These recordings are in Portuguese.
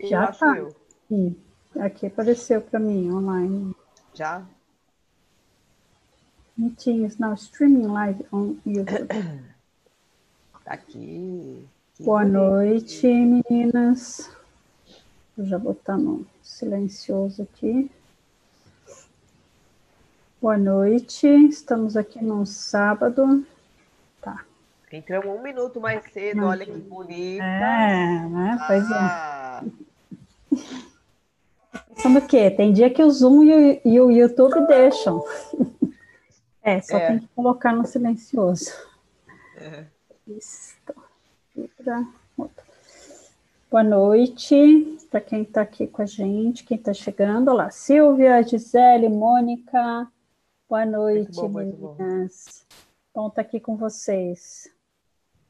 Já tá. Eu. Sim. Aqui apareceu para mim online. Já? Meetings now streaming live on YouTube. Tá aqui. Que Boa bonito. noite, meninas. Vou já botar no silencioso aqui. Boa noite. Estamos aqui no sábado. Tá. Entramos um minuto mais cedo, olha que bonita. É, né? Pois é. ah. é. Pensando o quê? Tem dia que o Zoom e o, e o YouTube deixam. É, só é. tem que colocar no silencioso. É. Isso. Boa noite para quem está aqui com a gente, quem está chegando. Olá, Silvia, Gisele, Mônica. Boa noite, bom, meninas. Bom estar tá aqui com vocês.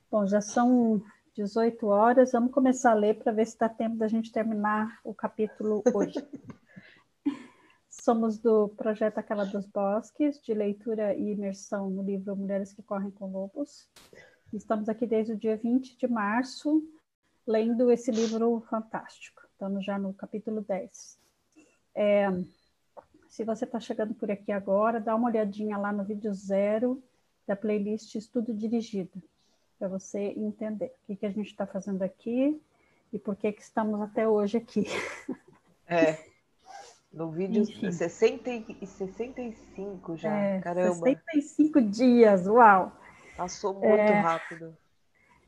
Bom, já são 18 horas. Vamos começar a ler para ver se dá tempo da gente terminar o capítulo hoje. Somos do projeto Aquela dos Bosques, de leitura e imersão no livro Mulheres que Correm com Lobos. Estamos aqui desde o dia 20 de março, lendo esse livro fantástico. Estamos já no capítulo 10. É, se você está chegando por aqui agora, dá uma olhadinha lá no vídeo zero da playlist Estudo Dirigido, para você entender o que, que a gente está fazendo aqui e por que, que estamos até hoje aqui. É. No vídeo Enfim. 60 e 65 já, é, caramba. 65 dias, uau! Passou muito é, rápido.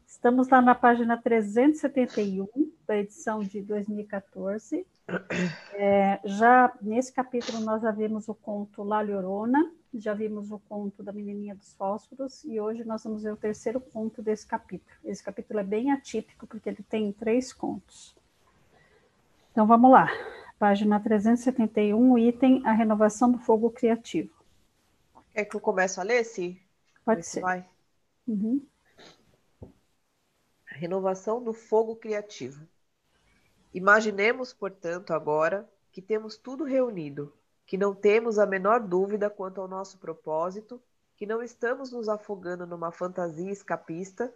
Estamos lá na página 371 da edição de 2014. É, já nesse capítulo nós já vimos o conto La Llorona, já vimos o conto da Menininha dos Fósforos e hoje nós vamos ver o terceiro conto desse capítulo. Esse capítulo é bem atípico porque ele tem três contos. Então vamos lá. Página 371, item A Renovação do Fogo Criativo. Quer que eu comece a ler, Si? Pode ser. Vai. Uhum. A renovação do fogo criativo. Imaginemos, portanto, agora que temos tudo reunido, que não temos a menor dúvida quanto ao nosso propósito, que não estamos nos afogando numa fantasia escapista,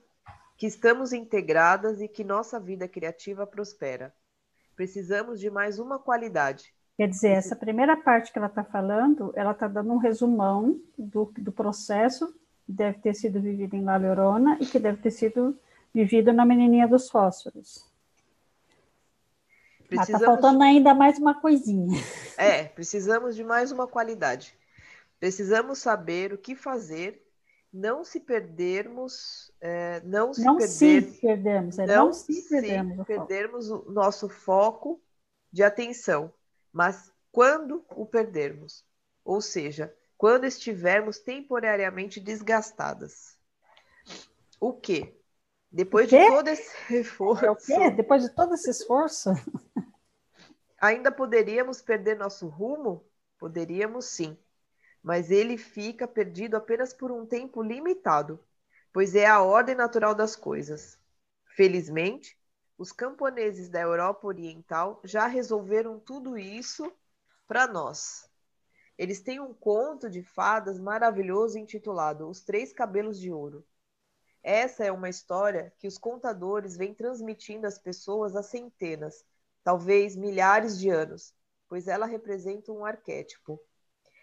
que estamos integradas e que nossa vida criativa prospera precisamos de mais uma qualidade. Quer dizer, essa primeira parte que ela está falando, ela está dando um resumão do, do processo que deve ter sido vivido em La Llorona e que deve ter sido vivido na Menininha dos Fósforos. Está faltando ainda mais uma coisinha. É, precisamos de mais uma qualidade. Precisamos saber o que fazer não se perdermos, é, não se não perder, se perdermos, é não, não se perdermos, se perdermos o, o nosso foco de atenção, mas quando o perdermos, ou seja, quando estivermos temporariamente desgastadas. O quê? Depois o de todo esse reforço. O quê? Depois de todo esse esforço? Ainda poderíamos perder nosso rumo? Poderíamos sim mas ele fica perdido apenas por um tempo limitado, pois é a ordem natural das coisas. Felizmente, os camponeses da Europa Oriental já resolveram tudo isso para nós. Eles têm um conto de fadas maravilhoso intitulado Os Três Cabelos de Ouro. Essa é uma história que os contadores vêm transmitindo às pessoas há centenas, talvez milhares de anos, pois ela representa um arquétipo,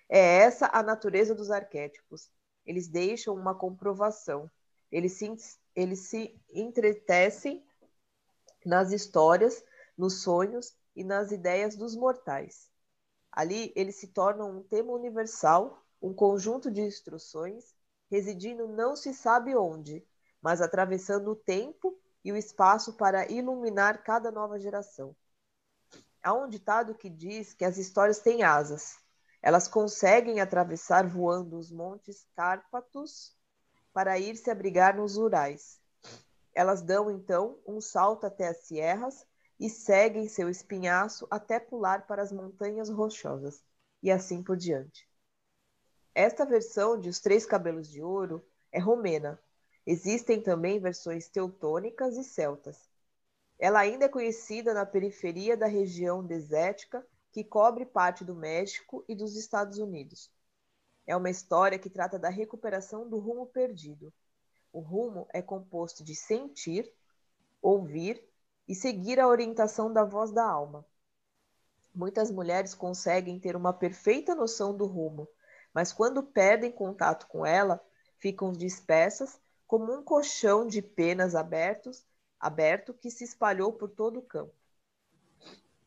é essa a natureza dos arquétipos. Eles deixam uma comprovação. Eles se, eles se entretecem nas histórias, nos sonhos e nas ideias dos mortais. Ali, eles se tornam um tema universal, um conjunto de instruções, residindo não se sabe onde, mas atravessando o tempo e o espaço para iluminar cada nova geração. Há um ditado que diz que as histórias têm asas, elas conseguem atravessar voando os montes Cárpatos para ir se abrigar nos Urais. Elas dão então um salto até as sierras e seguem seu espinhaço até pular para as montanhas rochosas, e assim por diante. Esta versão de Os Três Cabelos de Ouro é romena. Existem também versões teutônicas e celtas. Ela ainda é conhecida na periferia da região desértica que cobre parte do México e dos Estados Unidos. É uma história que trata da recuperação do rumo perdido. O rumo é composto de sentir, ouvir e seguir a orientação da voz da alma. Muitas mulheres conseguem ter uma perfeita noção do rumo, mas quando perdem contato com ela, ficam dispersas como um colchão de penas abertos, aberto que se espalhou por todo o campo.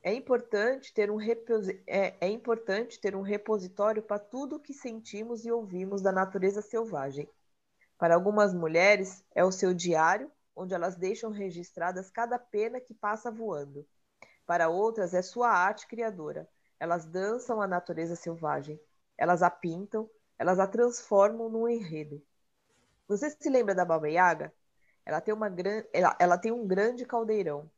É importante ter um, é, é importante ter um repositório para tudo o que sentimos e ouvimos da natureza selvagem. Para algumas mulheres, é o seu diário, onde elas deixam registradas cada pena que passa voando. Para outras, é sua arte criadora. Elas dançam a natureza selvagem. Elas a pintam, elas a transformam num enredo. Você se lembra da Baba Yaga? Ela tem, uma gran... ela, ela tem um grande caldeirão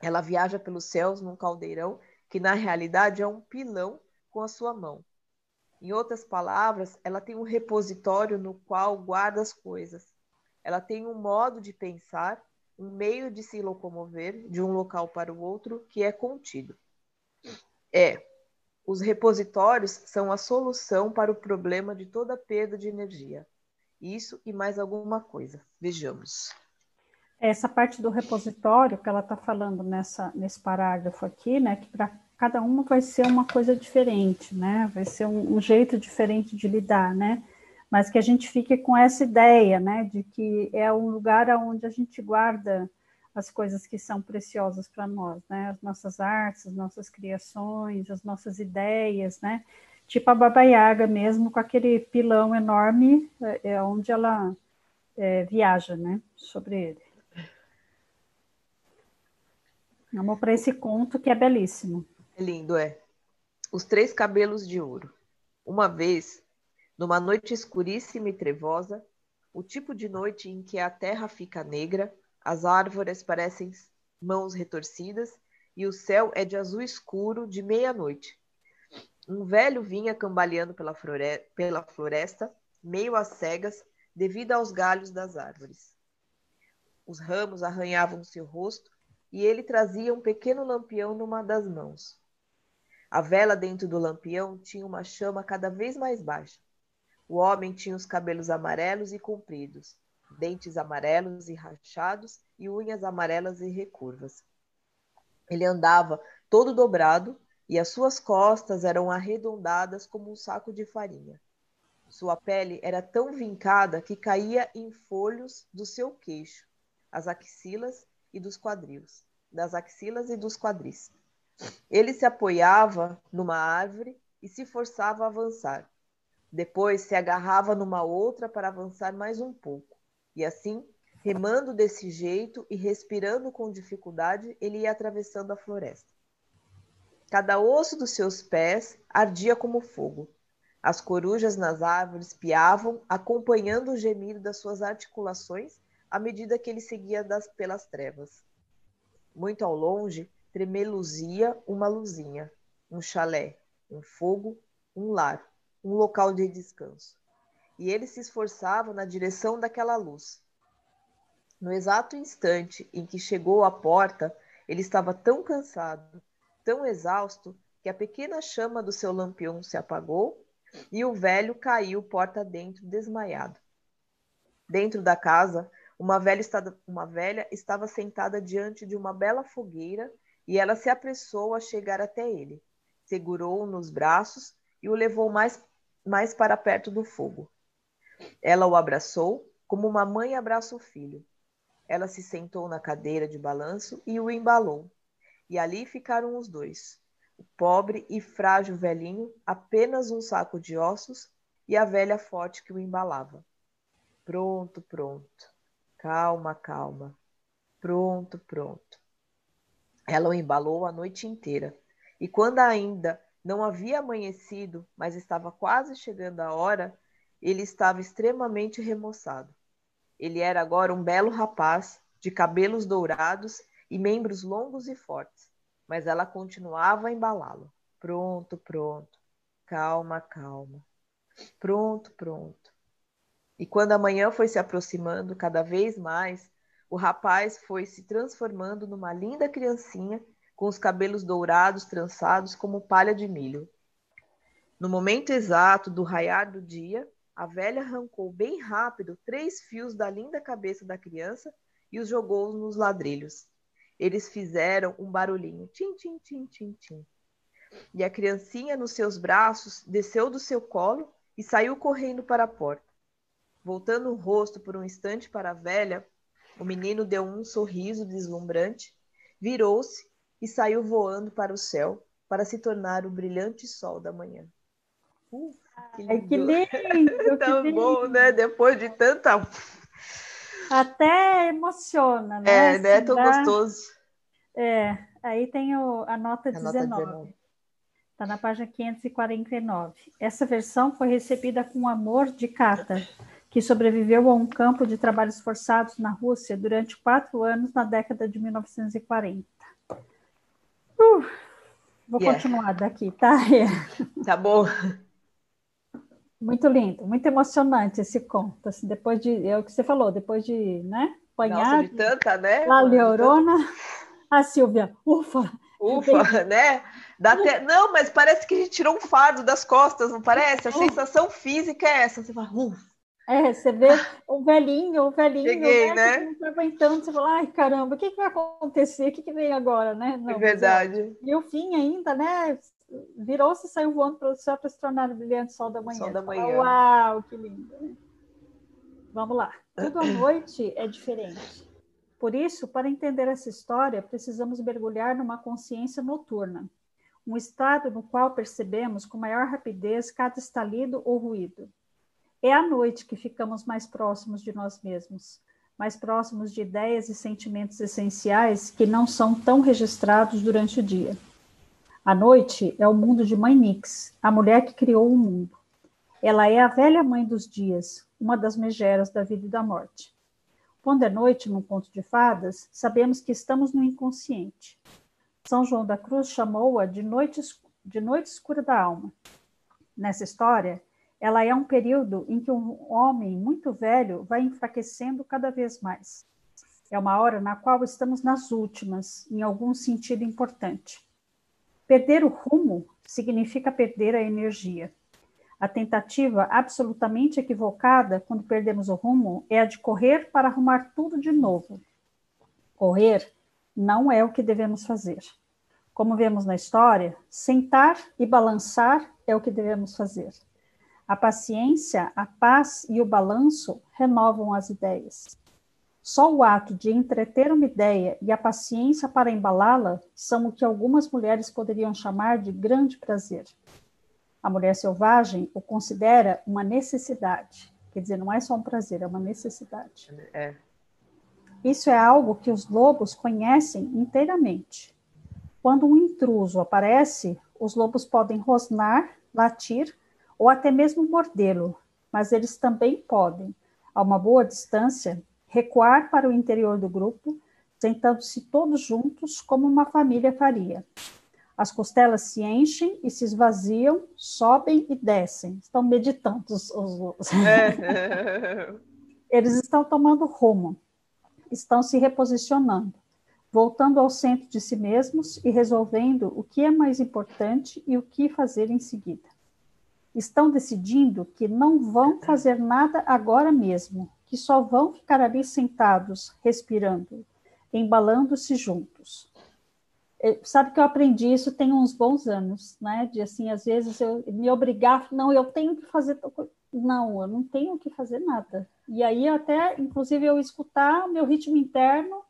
ela viaja pelos céus num caldeirão que na realidade é um pilão com a sua mão. Em outras palavras, ela tem um repositório no qual guarda as coisas. Ela tem um modo de pensar, um meio de se locomover de um local para o outro que é contido. É, os repositórios são a solução para o problema de toda perda de energia. Isso e mais alguma coisa. Vejamos. Essa parte do repositório que ela está falando nessa, nesse parágrafo aqui, né, que para cada uma vai ser uma coisa diferente, né, vai ser um, um, jeito diferente de lidar, né, mas que a gente fique com essa ideia, né, de que é um lugar onde a gente guarda as coisas que são preciosas para nós, né, as nossas artes, as nossas criações, as nossas ideias, né, tipo a Baba Yaga mesmo, com aquele pilão enorme, é, é onde ela é, viaja, né, sobre ele. Vamos para esse conto que é belíssimo. É lindo, é. Os três cabelos de ouro. Uma vez, numa noite escuríssima e trevosa, o tipo de noite em que a terra fica negra, as árvores parecem mãos retorcidas e o céu é de azul escuro de meia-noite. Um velho vinha cambaleando pela, pela floresta, meio às cegas, devido aos galhos das árvores. Os ramos arranhavam seu rosto e ele trazia um pequeno lampião numa das mãos. A vela dentro do lampião tinha uma chama cada vez mais baixa. O homem tinha os cabelos amarelos e compridos, dentes amarelos e rachados e unhas amarelas e recurvas. Ele andava todo dobrado e as suas costas eram arredondadas como um saco de farinha. Sua pele era tão vincada que caía em folhos do seu queixo, as axilas e dos quadris das axilas e dos quadris. Ele se apoiava numa árvore e se forçava a avançar. Depois se agarrava numa outra para avançar mais um pouco. E assim, remando desse jeito e respirando com dificuldade, ele ia atravessando a floresta. Cada osso dos seus pés ardia como fogo. As corujas nas árvores piavam, acompanhando o gemido das suas articulações à medida que ele seguia das, pelas trevas. Muito ao longe, tremeluzia uma luzinha, um chalé, um fogo, um lar, um local de descanso. E ele se esforçava na direção daquela luz. No exato instante em que chegou à porta, ele estava tão cansado, tão exausto, que a pequena chama do seu lampião se apagou e o velho caiu porta dentro, desmaiado. Dentro da casa, uma velha, estava, uma velha estava sentada diante de uma bela fogueira e ela se apressou a chegar até ele. Segurou-o nos braços e o levou mais, mais para perto do fogo. Ela o abraçou como uma mãe abraça o filho. Ela se sentou na cadeira de balanço e o embalou. E ali ficaram os dois. O pobre e frágil velhinho, apenas um saco de ossos, e a velha forte que o embalava. Pronto, pronto. Calma, calma. Pronto, pronto. Ela o embalou a noite inteira. E quando ainda não havia amanhecido, mas estava quase chegando a hora, ele estava extremamente remoçado. Ele era agora um belo rapaz, de cabelos dourados e membros longos e fortes, mas ela continuava a embalá-lo. Pronto, pronto. Calma, calma. Pronto, pronto. E quando a manhã foi se aproximando cada vez mais, o rapaz foi se transformando numa linda criancinha com os cabelos dourados trançados como palha de milho. No momento exato do raiar do dia, a velha arrancou bem rápido três fios da linda cabeça da criança e os jogou nos ladrilhos. Eles fizeram um barulhinho. Tim, tim, tim, tim, tim. E a criancinha nos seus braços desceu do seu colo e saiu correndo para a porta. Voltando o rosto por um instante para a velha, o menino deu um sorriso deslumbrante, virou-se e saiu voando para o céu para se tornar o brilhante sol da manhã. Uf, que lindo! Ai, que lindo Tão que bom, lindo. né? Depois de tanta. Até emociona, né? É, né? Tão dá... gostoso. É, aí tem o, a nota a 19. Nota 19. Está na página 549. Essa versão foi recebida com amor de Kata, que sobreviveu a um campo de trabalhos forçados na Rússia durante quatro anos na década de 1940. Uh, vou yeah. continuar daqui, tá? Tá bom. Muito lindo, muito emocionante esse conto. Assim, depois de, é o que você falou, depois de, né? Apanhar, Nossa, de tanta, né? La Leorona, a Silvia, ufa, Ufa, né? Dá até... Não, mas parece que a gente tirou um fardo das costas, não parece? A sensação física é essa. Você fala, ufa. É, você vê o velhinho, o velhinho, Cheguei, né? né? Aguentando, você fala, ai caramba, o que, que vai acontecer? O que, que vem agora, né? Não, é verdade. E o fim ainda, né? Virou-se e saiu voando para o céu para se tornar o brilhante sol da manhã. Sol da manhã. Fala, Uau, que lindo. Vamos lá. Tudo à noite é diferente. Por isso, para entender essa história, precisamos mergulhar numa consciência noturna, um estado no qual percebemos com maior rapidez cada estalido ou ruído. É à noite que ficamos mais próximos de nós mesmos, mais próximos de ideias e sentimentos essenciais que não são tão registrados durante o dia. A noite é o mundo de Mãe Nix, a mulher que criou o mundo. Ela é a velha mãe dos dias, uma das megeras da vida e da morte. Quando é noite num conto de fadas, sabemos que estamos no inconsciente. São João da Cruz chamou-a de noite, de noite escura da alma. Nessa história, ela é um período em que um homem muito velho vai enfraquecendo cada vez mais. É uma hora na qual estamos nas últimas, em algum sentido importante. Perder o rumo significa perder a energia. A tentativa absolutamente equivocada quando perdemos o rumo é a de correr para arrumar tudo de novo. Correr não é o que devemos fazer. Como vemos na história, sentar e balançar é o que devemos fazer. A paciência, a paz e o balanço renovam as ideias. Só o ato de entreter uma ideia e a paciência para embalá-la são o que algumas mulheres poderiam chamar de grande prazer. A mulher selvagem o considera uma necessidade. Quer dizer, não é só um prazer, é uma necessidade. É. Isso é algo que os lobos conhecem inteiramente. Quando um intruso aparece, os lobos podem rosnar, latir ou até mesmo mordê-lo, mas eles também podem, a uma boa distância, recuar para o interior do grupo, sentando-se todos juntos como uma família faria. As costelas se enchem e se esvaziam, sobem e descem. Estão meditando os, os... Eles estão tomando rumo, estão se reposicionando, voltando ao centro de si mesmos e resolvendo o que é mais importante e o que fazer em seguida. Estão decidindo que não vão fazer nada agora mesmo, que só vão ficar ali sentados, respirando, embalando-se juntos. É, sabe que eu aprendi isso tem uns bons anos, né? De assim, às vezes eu me obrigar, não, eu tenho que fazer, não, eu não tenho que fazer nada. E aí até, inclusive, eu escutar o meu ritmo interno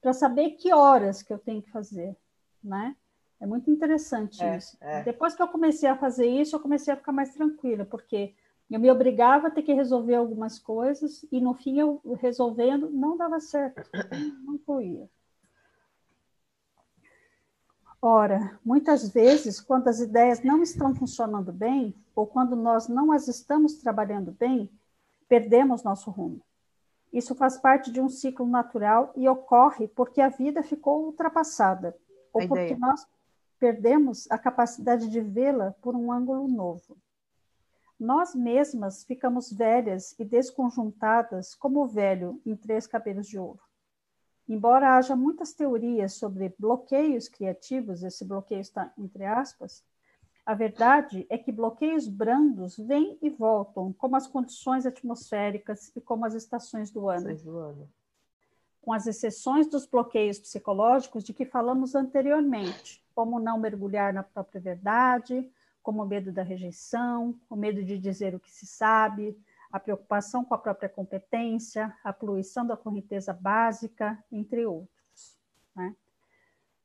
para saber que horas que eu tenho que fazer, né? É muito interessante é, isso. É. Depois que eu comecei a fazer isso, eu comecei a ficar mais tranquila, porque eu me obrigava a ter que resolver algumas coisas e no fim eu resolvendo não dava certo, não fluía. Ora, muitas vezes, quando as ideias não estão funcionando bem, ou quando nós não as estamos trabalhando bem, perdemos nosso rumo. Isso faz parte de um ciclo natural e ocorre porque a vida ficou ultrapassada, ou porque nós perdemos a capacidade de vê-la por um ângulo novo. Nós mesmas ficamos velhas e desconjuntadas como o velho em três cabelos de ouro. Embora haja muitas teorias sobre bloqueios criativos, esse bloqueio está entre aspas, a verdade é que bloqueios brandos vêm e voltam, como as condições atmosféricas e como as estações do ano. Do ano. com as exceções dos bloqueios psicológicos de que falamos anteriormente, como não mergulhar na própria verdade, como o medo da rejeição, o medo de dizer o que se sabe, a preocupação com a própria competência, a poluição da correnteza básica, entre outros. Né?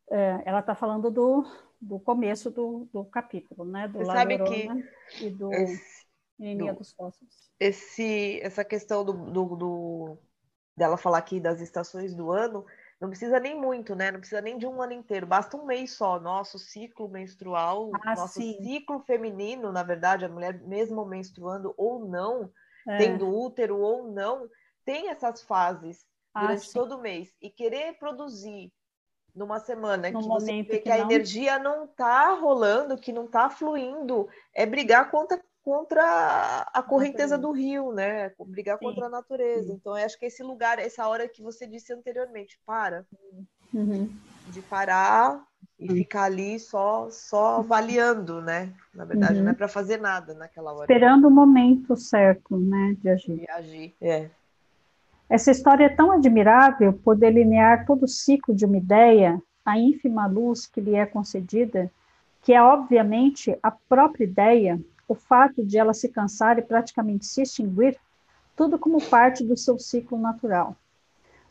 É, ela está falando do, do começo do, do capítulo, né? Do Você sabe que e do esse, Menininha dos Fósforos. Esse, essa questão do, do, do, dela falar aqui das estações do ano, não precisa nem muito, né? Não precisa nem de um ano inteiro, basta um mês só. Nosso ciclo menstrual, ah, nosso sim. ciclo feminino, na verdade, a mulher mesmo menstruando ou não, É. tendo útero ou não, tem essas fases Ah, durante sim. todo o mês. E querer produzir numa semana Num que você vê que que, a não- energia não está rolando, que não está fluindo, é brigar contra, contra a correnteza do rio, né? Brigar Sim, contra a natureza. sim. Então, eu acho que esse lugar, essa hora que você disse anteriormente, para Uhum. de parar e ficar ali só só avaliando, né? Na verdade, Uhum. não é para fazer nada naquela hora Esperando o momento certo, né, de agir. de agir. É. Essa história é tão admirável por delinear todo o ciclo de uma ideia, a ínfima luz que lhe é concedida, que é obviamente a própria ideia, o fato de ela se cansar e praticamente se extinguir, tudo como parte do seu ciclo natural.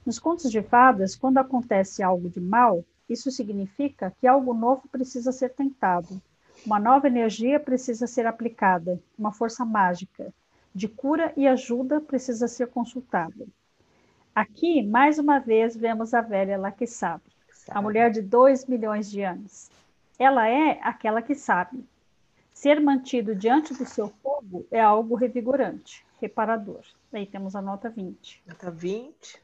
Nos contos de fadas, quando acontece algo de mal, isso significa que algo novo precisa ser tentado, uma nova energia precisa ser aplicada, uma força mágica de cura e ajuda precisa ser consultada. Aqui, mais uma vez, vemos a velha lá que sabe, a mulher de dois milhões de anos. Ela é aquela que sabe. Ser mantido diante do seu fogo é algo revigorante, reparador. Aí temos a nota 20. Nota 20.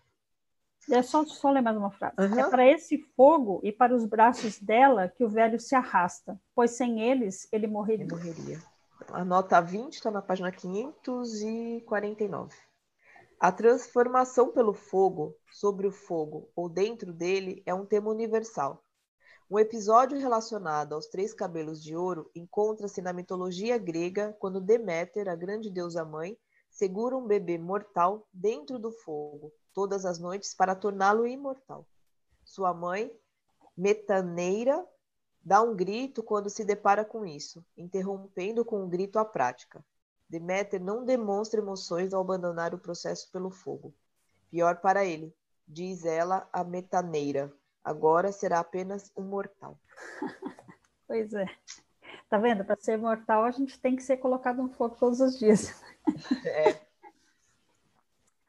É só, só ler mais uma frase. Uhum. É para esse fogo e para os braços dela que o velho se arrasta, pois sem eles ele morreria. Ele morreria. A nota 20 está na página 549. A transformação pelo fogo, sobre o fogo ou dentro dele é um tema universal. Um episódio relacionado aos três cabelos de ouro encontra-se na mitologia grega quando Deméter, a grande deusa mãe, segura um bebê mortal dentro do fogo todas as noites para torná-lo imortal. Sua mãe, Metaneira, dá um grito quando se depara com isso, interrompendo com um grito a prática. Deméter não demonstra emoções ao abandonar o processo pelo fogo. Pior para ele, diz ela a Metaneira. Agora será apenas um mortal. Pois é. Tá vendo? Para ser mortal, a gente tem que ser colocado no fogo todos os dias. É.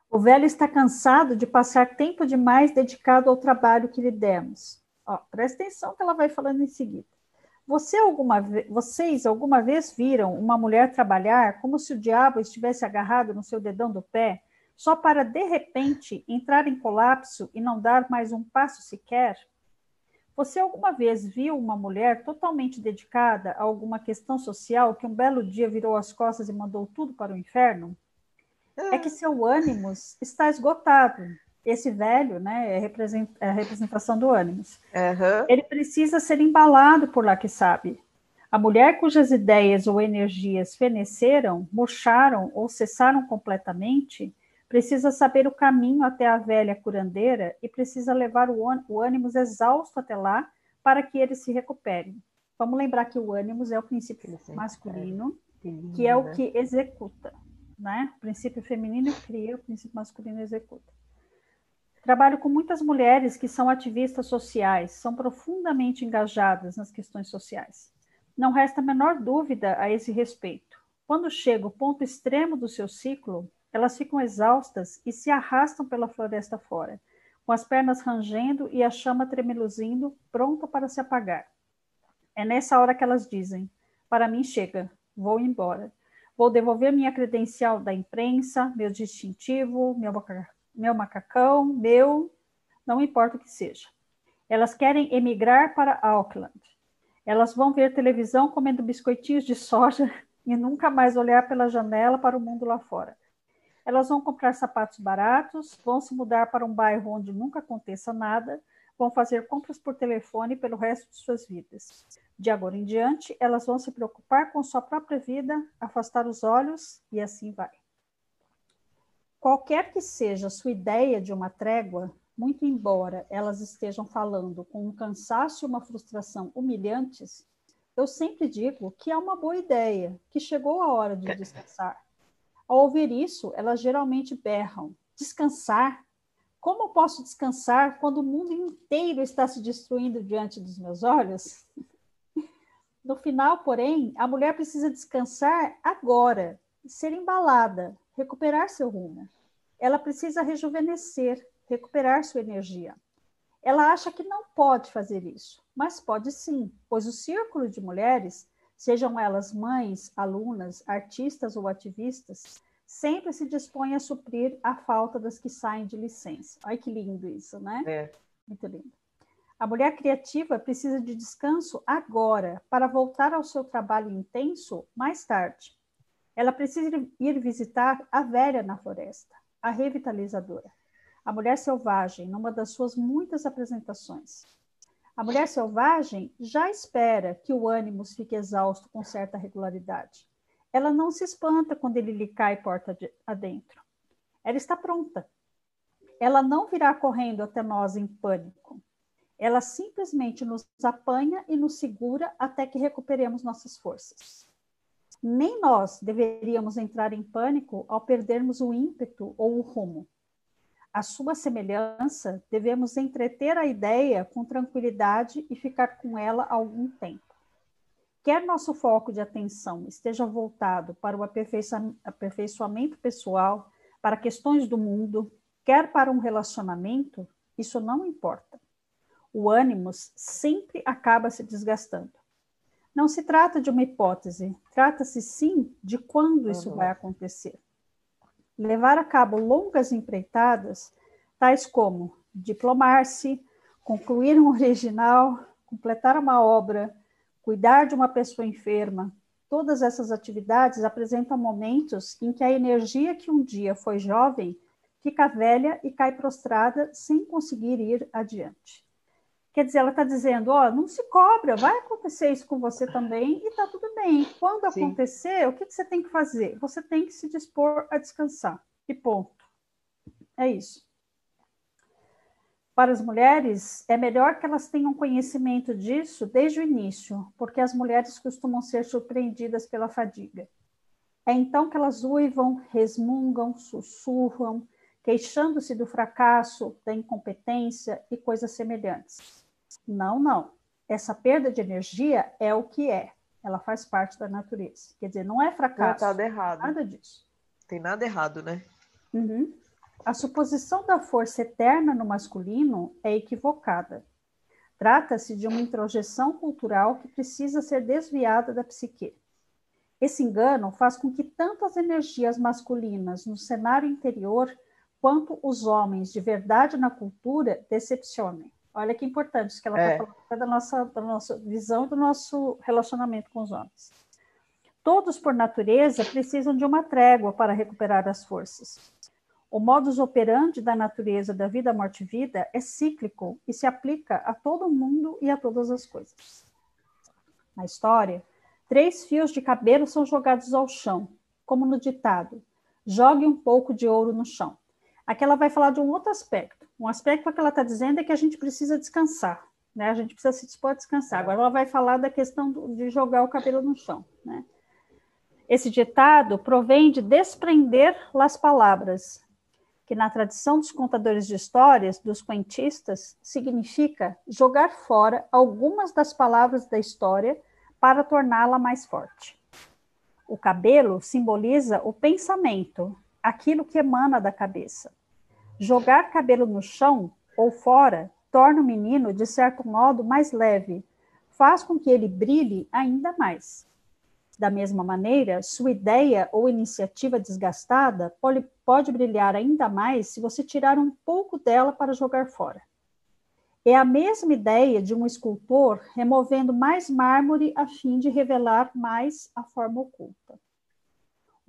O velho está cansado de passar tempo demais dedicado ao trabalho que lhe demos. Ó, presta atenção que ela vai falando em seguida. Você alguma ve- vocês alguma vez viram uma mulher trabalhar como se o diabo estivesse agarrado no seu dedão do pé, só para de repente entrar em colapso e não dar mais um passo sequer? Você alguma vez viu uma mulher totalmente dedicada a alguma questão social que um belo dia virou as costas e mandou tudo para o inferno? É que seu ânimos está esgotado. Esse velho, né, é é a representação do ânimos. Aham. Ele precisa ser embalado por lá que sabe. A mulher cujas ideias ou energias feneceram, murcharam ou cessaram completamente, precisa saber o caminho até a velha curandeira e precisa levar o, ân- o ânimos exausto até lá para que ele se recupere. Vamos lembrar que o ânimos é o princípio se masculino, recupere. que é o que executa, né? O princípio feminino cria, o princípio masculino executa. Trabalho com muitas mulheres que são ativistas sociais, são profundamente engajadas nas questões sociais. Não resta a menor dúvida a esse respeito. Quando chega o ponto extremo do seu ciclo, elas ficam exaustas e se arrastam pela floresta fora, com as pernas rangendo e a chama tremeluzindo, pronta para se apagar. É nessa hora que elas dizem: Para mim chega, vou embora. Vou devolver minha credencial da imprensa, meu distintivo, meu, meu macacão, meu. Não importa o que seja. Elas querem emigrar para Auckland. Elas vão ver televisão comendo biscoitinhos de soja e nunca mais olhar pela janela para o mundo lá fora. Elas vão comprar sapatos baratos, vão se mudar para um bairro onde nunca aconteça nada, vão fazer compras por telefone pelo resto de suas vidas. De agora em diante, elas vão se preocupar com sua própria vida, afastar os olhos e assim vai. Qualquer que seja a sua ideia de uma trégua, muito embora elas estejam falando com um cansaço e uma frustração humilhantes, eu sempre digo que é uma boa ideia, que chegou a hora de descansar. Ao ouvir isso, elas geralmente berram: descansar? Como posso descansar quando o mundo inteiro está se destruindo diante dos meus olhos? No final, porém, a mulher precisa descansar agora, ser embalada, recuperar seu rumo. Ela precisa rejuvenescer, recuperar sua energia. Ela acha que não pode fazer isso, mas pode sim, pois o círculo de mulheres, sejam elas mães, alunas, artistas ou ativistas, sempre se dispõe a suprir a falta das que saem de licença. Olha que lindo isso, né? É. Muito lindo. A mulher criativa precisa de descanso agora, para voltar ao seu trabalho intenso mais tarde. Ela precisa ir visitar a velha na floresta, a revitalizadora, a mulher selvagem, numa das suas muitas apresentações. A mulher selvagem já espera que o ânimo fique exausto com certa regularidade. Ela não se espanta quando ele lhe cai porta adentro. Ela está pronta. Ela não virá correndo até nós em pânico. Ela simplesmente nos apanha e nos segura até que recuperemos nossas forças. Nem nós deveríamos entrar em pânico ao perdermos o ímpeto ou o rumo. A sua semelhança, devemos entreter a ideia com tranquilidade e ficar com ela algum tempo. Quer nosso foco de atenção esteja voltado para o aperfeiçoamento pessoal, para questões do mundo, quer para um relacionamento, isso não importa o ânimo sempre acaba se desgastando. Não se trata de uma hipótese, trata-se sim de quando isso uhum. vai acontecer. Levar a cabo longas empreitadas, tais como diplomar-se, concluir um original, completar uma obra, cuidar de uma pessoa enferma, todas essas atividades apresentam momentos em que a energia que um dia foi jovem fica velha e cai prostrada sem conseguir ir adiante. Quer dizer, ela está dizendo, ó, oh, não se cobra, vai acontecer isso com você também e está tudo bem. Quando Sim. acontecer, o que, que você tem que fazer? Você tem que se dispor a descansar. E ponto. É isso. Para as mulheres, é melhor que elas tenham conhecimento disso desde o início, porque as mulheres costumam ser surpreendidas pela fadiga. É então que elas uivam, resmungam, sussurram, queixando-se do fracasso, da incompetência e coisas semelhantes. Não, não. Essa perda de energia é o que é. Ela faz parte da natureza. Quer dizer, não é fracasso. Não, nada errado. Nada disso. Tem nada errado, né? Uhum. A suposição da força eterna no masculino é equivocada. Trata-se de uma introjeção cultural que precisa ser desviada da psique. Esse engano faz com que tanto as energias masculinas no cenário interior quanto os homens de verdade na cultura decepcionem. Olha que importante isso que ela está é. falando da nossa, da nossa visão do nosso relacionamento com os homens. Todos, por natureza, precisam de uma trégua para recuperar as forças. O modus operandi da natureza da vida, morte e vida é cíclico e se aplica a todo mundo e a todas as coisas. Na história, três fios de cabelo são jogados ao chão, como no ditado: jogue um pouco de ouro no chão. Aqui ela vai falar de um outro aspecto um aspecto que ela está dizendo é que a gente precisa descansar, né? A gente precisa se dispor a descansar. Agora ela vai falar da questão de jogar o cabelo no chão, né? Esse ditado provém de desprender as palavras, que na tradição dos contadores de histórias, dos quentistas, significa jogar fora algumas das palavras da história para torná-la mais forte. O cabelo simboliza o pensamento, aquilo que emana da cabeça. Jogar cabelo no chão ou fora torna o menino, de certo modo, mais leve, faz com que ele brilhe ainda mais. Da mesma maneira, sua ideia ou iniciativa desgastada pode, pode brilhar ainda mais se você tirar um pouco dela para jogar fora. É a mesma ideia de um escultor removendo mais mármore a fim de revelar mais a forma oculta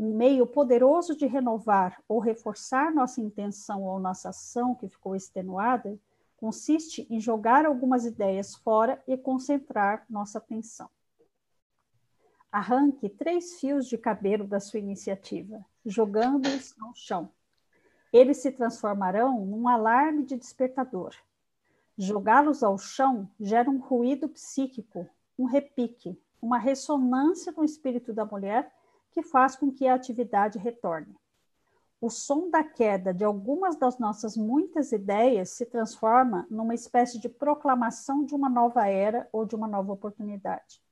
um meio poderoso de renovar ou reforçar nossa intenção ou nossa ação que ficou extenuada consiste em jogar algumas ideias fora e concentrar nossa atenção. Arranque três fios de cabelo da sua iniciativa, jogando-os ao chão. eles se transformarão num alarme de despertador. Jogá-los ao chão gera um ruído psíquico, um repique, uma ressonância no espírito da mulher que faz com que a atividade retorne. O som da queda de algumas das nossas muitas ideias se transforma numa espécie de proclamação de uma nova era ou de uma nova oportunidade.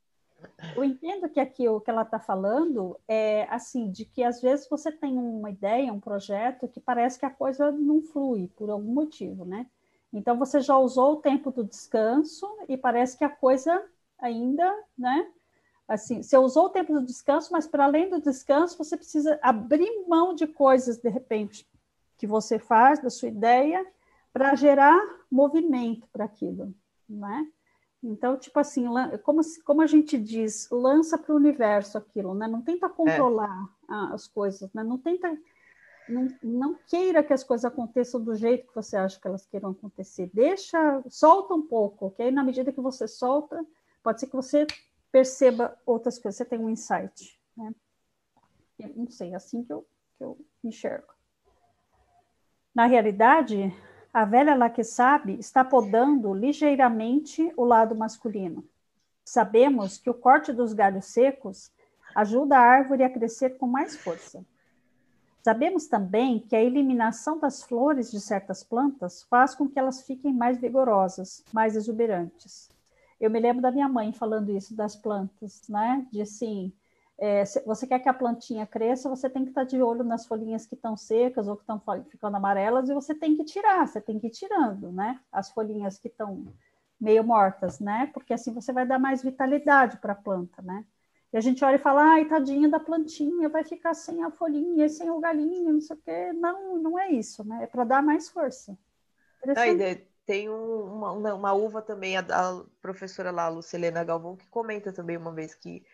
Eu entendo que aqui o que ela está falando é assim, de que às vezes você tem uma ideia, um projeto, que parece que a coisa não flui por algum motivo, né? Então você já usou o tempo do descanso e parece que a coisa ainda, né? Assim, você usou o tempo do descanso, mas para além do descanso, você precisa abrir mão de coisas de repente que você faz da sua ideia para gerar movimento para aquilo, né? Então, tipo assim, como, como a gente diz, lança para o universo aquilo, né? Não tenta controlar é. as coisas, né? Não tenta, não, não queira que as coisas aconteçam do jeito que você acha que elas queiram acontecer. Deixa, solta um pouco, ok? Na medida que você solta, pode ser que você perceba outras coisas, você tem um insight, né? Eu não sei, é assim que eu, que eu enxergo. Na realidade, a velha lá que sabe está podando ligeiramente o lado masculino. Sabemos que o corte dos galhos secos ajuda a árvore a crescer com mais força. Sabemos também que a eliminação das flores de certas plantas faz com que elas fiquem mais vigorosas, mais exuberantes. Eu me lembro da minha mãe falando isso das plantas, né? De assim, é, você quer que a plantinha cresça, você tem que estar de olho nas folhinhas que estão secas ou que estão ficando amarelas e você tem que tirar, você tem que ir tirando, né? As folhinhas que estão meio mortas, né? Porque assim você vai dar mais vitalidade para a planta, né? E a gente olha e fala, ai, tadinha da plantinha, vai ficar sem a folhinha, sem o galinho, não sei o quê. Não, não é isso, né? É para dar mais força. Tem uma, uma, uva também, a, a professora lá, a Lucilena Galvão, que comenta também uma vez que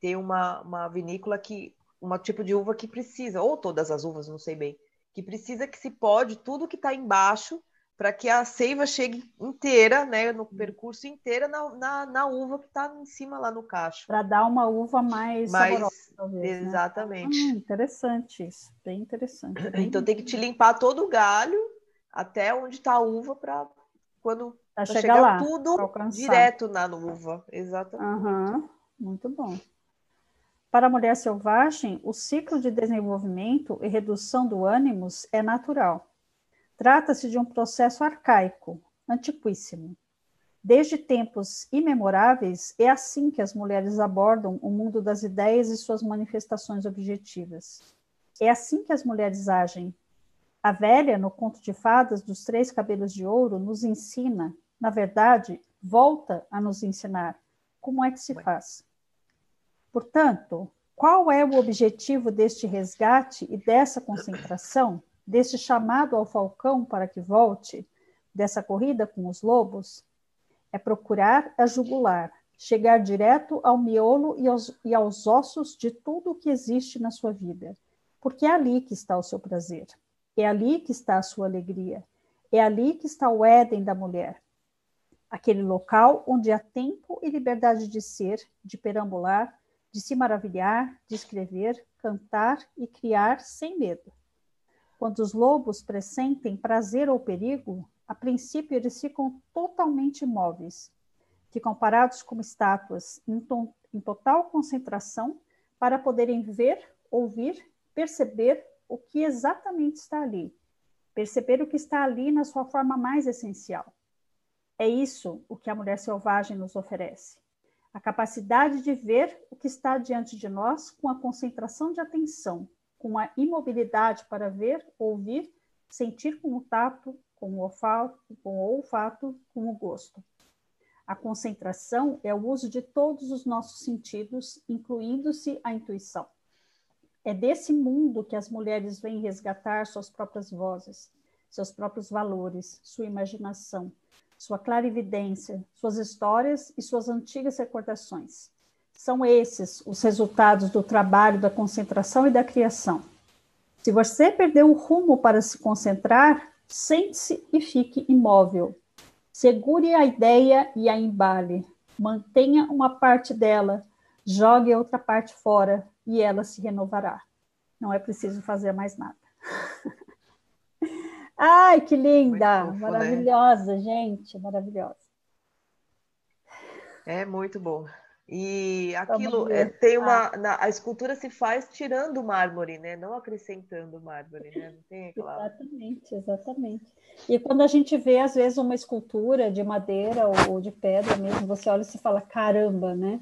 ter uma, uma vinícola que, um tipo de uva que precisa, ou todas as uvas, não sei bem, que precisa que se pode tudo que está embaixo para que a seiva chegue inteira, né, no percurso inteira na, na, na uva que está em cima lá no cacho. Para dar uma uva mais, mais saborosa, talvez, né? Exatamente. Né? Hum, interessante isso, bem interessante. Bem então tem que te limpar todo o galho até onde está a uva para quando pra chegar, chegar lá, tudo direto na uva. Exatamente. Uhum, muito bom. Para a mulher selvagem, o ciclo de desenvolvimento e redução do ânimos é natural. Trata-se de um processo arcaico, antiquíssimo. Desde tempos imemoráveis, é assim que as mulheres abordam o mundo das ideias e suas manifestações objetivas. É assim que as mulheres agem. A velha, no conto de fadas dos três cabelos de ouro, nos ensina, na verdade, volta a nos ensinar como é que se faz. Portanto, qual é o objetivo deste resgate e dessa concentração, deste chamado ao falcão para que volte, dessa corrida com os lobos? É procurar a jugular, chegar direto ao miolo e aos, e aos ossos de tudo o que existe na sua vida, porque é ali que está o seu prazer, é ali que está a sua alegria, é ali que está o Éden da mulher, aquele local onde há tempo e liberdade de ser, de perambular, de se maravilhar, de escrever, cantar e criar sem medo. Quando os lobos pressentem prazer ou perigo, a princípio eles ficam totalmente imóveis, ficam parados como estátuas, em, em total concentração, para poderem ver, ouvir, perceber o que exatamente está ali, perceber o que está ali na sua forma mais essencial. É isso o que a mulher selvagem nos oferece a capacidade de ver o que está diante de nós com a concentração de atenção, com a imobilidade para ver, ouvir, sentir com o tato, com o olfato, com o olfato, com o gosto. A concentração é o uso de todos os nossos sentidos, incluindo-se a intuição. É desse mundo que as mulheres vêm resgatar suas próprias vozes, seus próprios valores, sua imaginação, sua clarividência, suas histórias e suas antigas recordações. São esses os resultados do trabalho da concentração e da criação. Se você perdeu o rumo para se concentrar, sente-se e fique imóvel. Segure a ideia e a embale. Mantenha uma parte dela, jogue a outra parte fora e ela se renovará. Não é preciso fazer mais nada. Ai, que linda! Fofo, né? maravilhosa, né? gente, maravilhosa. É muito bom. E aquilo é, tem uma. Ah. Na, a escultura se faz tirando o mármore, né? Não acrescentando mármore, né? Não tem aquela... Exatamente, exatamente. E quando a gente vê, às vezes, uma escultura de madeira ou de pedra mesmo, você olha e se fala, caramba, né?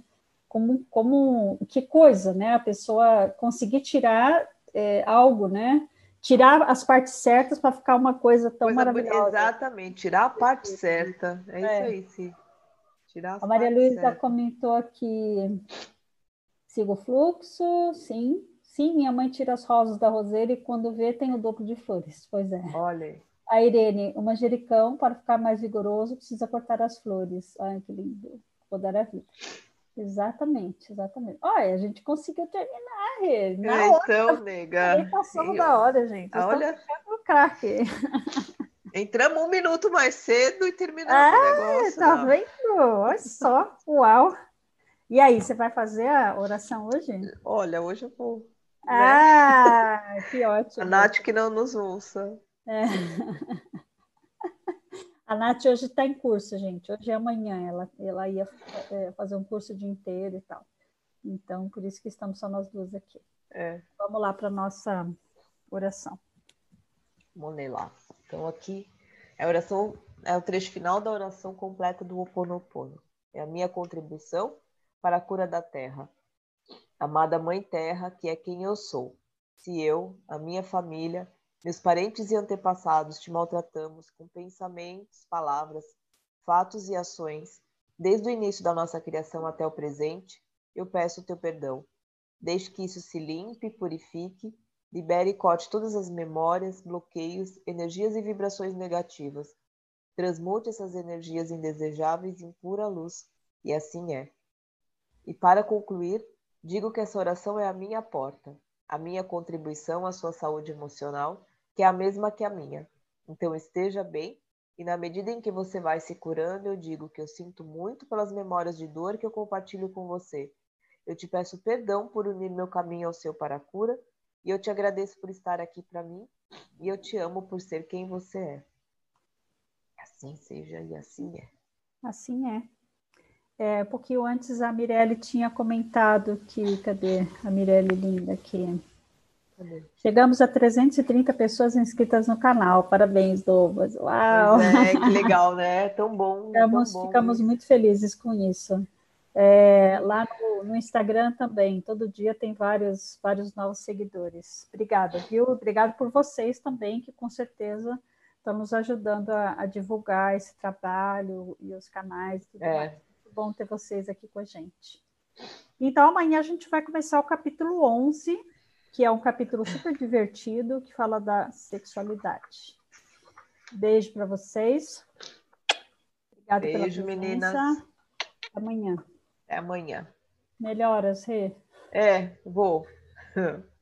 Como, como que coisa, né? A pessoa conseguir tirar é, algo, né? Tirar as partes certas para ficar uma coisa tão coisa maravilhosa. Exatamente, tirar a parte certa. É, é. isso aí, sim. Tirar a Maria Luísa comentou aqui: sigo o fluxo, sim. Sim, minha mãe tira as rosas da roseira e quando vê tem o dobro de flores. Pois é. Olha. A Irene, o manjericão, para ficar mais vigoroso, precisa cortar as flores. Ai, que lindo. Vou dar a vida. Exatamente, exatamente. Olha, a gente conseguiu terminar, Rê. Na é, então, hora, nega. Passamos da hora, gente. Olha. o craque. Entramos um minuto mais cedo e terminamos o negócio. Tá não. vendo? Olha só, uau. E aí, você vai fazer a oração hoje? Olha, hoje eu vou. Né? Ah, que ótimo. A Nath que não nos ouça. É. A Nath hoje está em curso, gente. Hoje é amanhã. Ela, ela ia é, fazer um curso o dia inteiro e tal. Então, por isso que estamos só nós duas aqui. É. Vamos lá para a nossa oração. Vamos lá. Então, aqui é a oração, é o trecho final da oração completa do Ho Oponopono. É a minha contribuição para a cura da terra. Amada Mãe Terra, que é quem eu sou. Se eu, a minha família, meus parentes e antepassados te maltratamos com pensamentos, palavras, fatos e ações, desde o início da nossa criação até o presente, eu peço o teu perdão. Deixe que isso se limpe, purifique Libere e corte todas as memórias, bloqueios, energias e vibrações negativas. Transmute essas energias indesejáveis em pura luz, e assim é. E para concluir, digo que essa oração é a minha porta, a minha contribuição à sua saúde emocional, que é a mesma que a minha. Então esteja bem, e na medida em que você vai se curando, eu digo que eu sinto muito pelas memórias de dor que eu compartilho com você. Eu te peço perdão por unir meu caminho ao seu para a cura e eu te agradeço por estar aqui para mim e eu te amo por ser quem você é. Assim seja e assim é. Assim é. É, porque antes a Mirelle tinha comentado que, cadê a Mirelle linda aqui? Chegamos a 330 pessoas inscritas no canal. Parabéns, Douglas. Uau! É, que legal, né? Tão bom. Ficamos, tão bom ficamos muito felizes com isso. É, lá no, no, Instagram também, todo dia tem vários, vários novos seguidores. Obrigada, viu? Obrigado por vocês também, que com certeza estão nos ajudando a, a divulgar esse trabalho e os canais. Tudo é. Muito bom ter vocês aqui com a gente. Então, amanhã a gente vai começar o capítulo 11, que é um capítulo super divertido, que fala da sexualidade. Beijo para vocês. Obrigada Beijo, pela presença. meninas. Amanhã. Até amanhã. Melhoras, Rê. É, vou.